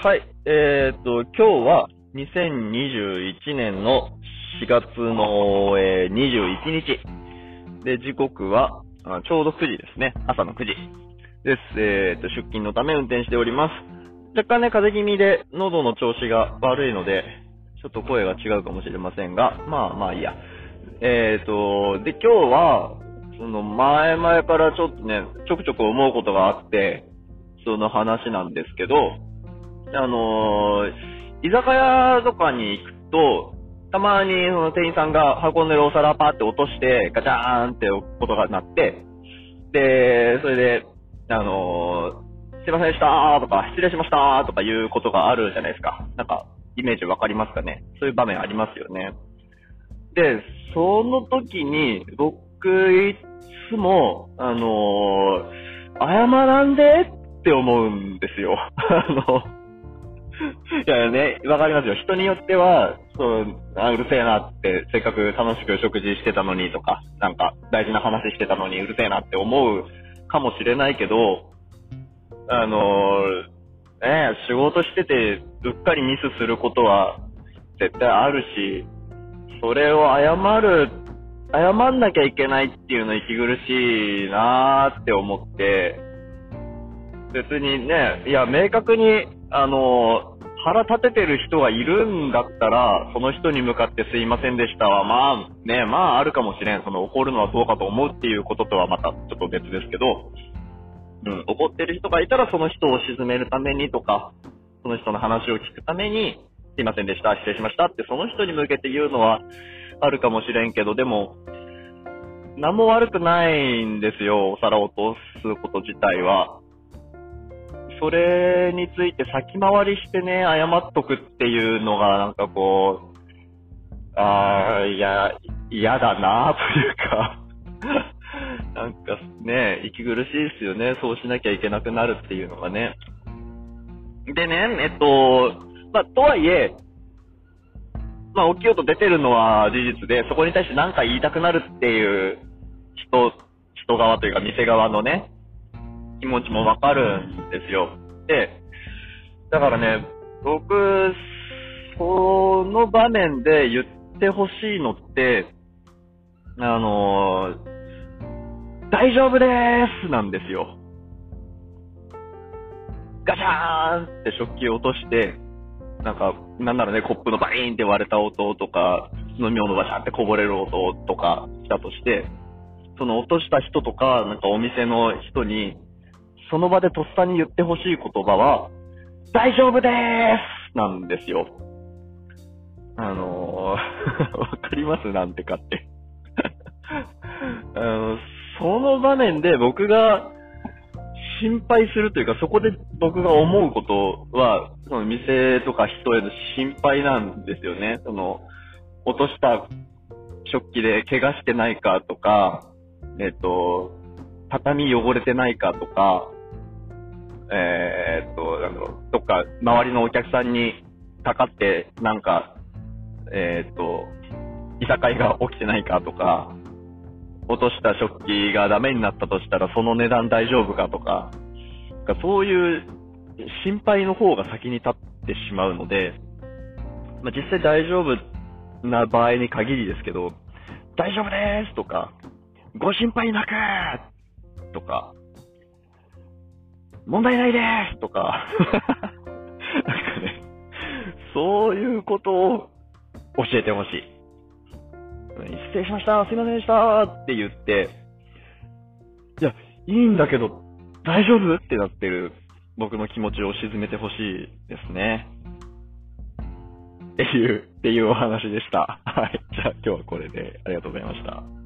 はい。えーっと、今日は2021年の4月の、えー21日。で、時刻はあちょうど9時ですね。朝の9時です。えーっと、出勤のため運転しております。若干ね、風邪気味で喉の調子が悪いので、ちょっと声が違うかもしれませんが、まあまあいいや。えーっと、で、今日は、その前々からちょっとね、ちょくちょく思うことがあって、その話なんですけど、あのー居酒屋とかに行くと、たまにその店員さんが運んでるお皿パーって落として、ガチャーンって音が鳴って、で、それで、あのーすいませんでしたとか、失礼しましたとかいうことがあるじゃないですか。なんか、イメージわかりますかね？そういう場面ありますよね。で、その時に、僕、いつも、あのー謝らんでって思うんですよ。あの、いやね、わかりますよ。人によっては、そう、あうるせえなって、せっかく楽しく食事してたのにとか、なんか大事な話してたのにうるせえなって思うかもしれないけど、あのー、ね仕事してて、うっかりミスすることは絶対あるし、それを謝る、謝んなきゃいけないっていうの息苦しいなーって思って、別にね、いや、明確に、あの、腹立ててる人がいるんだったら、その人に向かってすいませんでしたは、まあ、ね、まああるかもしれん。その怒るのはどうかと思うっていうこととはまたちょっと別ですけど、うん、怒ってる人がいたらその人を鎮めるためにとか、その人の話を聞くために、すいませんでした、失礼しましたってその人に向けて言うのはあるかもしれんけど、でも、何も悪くないんですよ、お皿を落とすこと自体は。それについて先回りしてね、謝っとくっていうのが、なんかこう、ああ、いや、嫌だなというか、なんかね、息苦しいですよね、そうしなきゃいけなくなるっていうのがね。でね、えっと、まあ、とはいえ、まあ、大きい音出てるのは事実で、そこに対して何か言いたくなるっていう人、人側というか店側のね、気持ちもわかるんですよ。で、だからね、僕、その場面で言ってほしいのって、あの大丈夫でーすなんですよ。ガシャーンって食器を落として、なんか、なんならね、コップのバリーンって割れた音とか、飲み物バシャーってこぼれる音とかしたとして、その落とした人とか、なんかお店の人に、その場でとっさに言ってほしい言葉は、大丈夫でーすなんですよ。あのー、わかります？なんてかって。あの、その場面で僕が心配するというか、そこで僕が思うことは、その店とか人への心配なんですよね。その、落とした食器で怪我してないかとか、えっ、と、畳汚れてないかとか、えーっと、なんだろう、どっか周りのお客さんにかかって、なんか、えーっと、いさかいが起きてないかとか、落とした食器がダメになったとしたらその値段大丈夫かとか、かそういう心配の方が先に立ってしまうので、まあ、実際大丈夫な場合に限りですけど、大丈夫ですとか、ご心配なくとか、問題ないですとか、なんかね、そういうことを教えてほしい。失礼しました、すいませんでしたって言って、いや、いいんだけど、大丈夫ってなってる僕の気持ちを沈めてほしいですね。っていう、っていうお話でした。はい。じゃあ今日はこれでありがとうございました。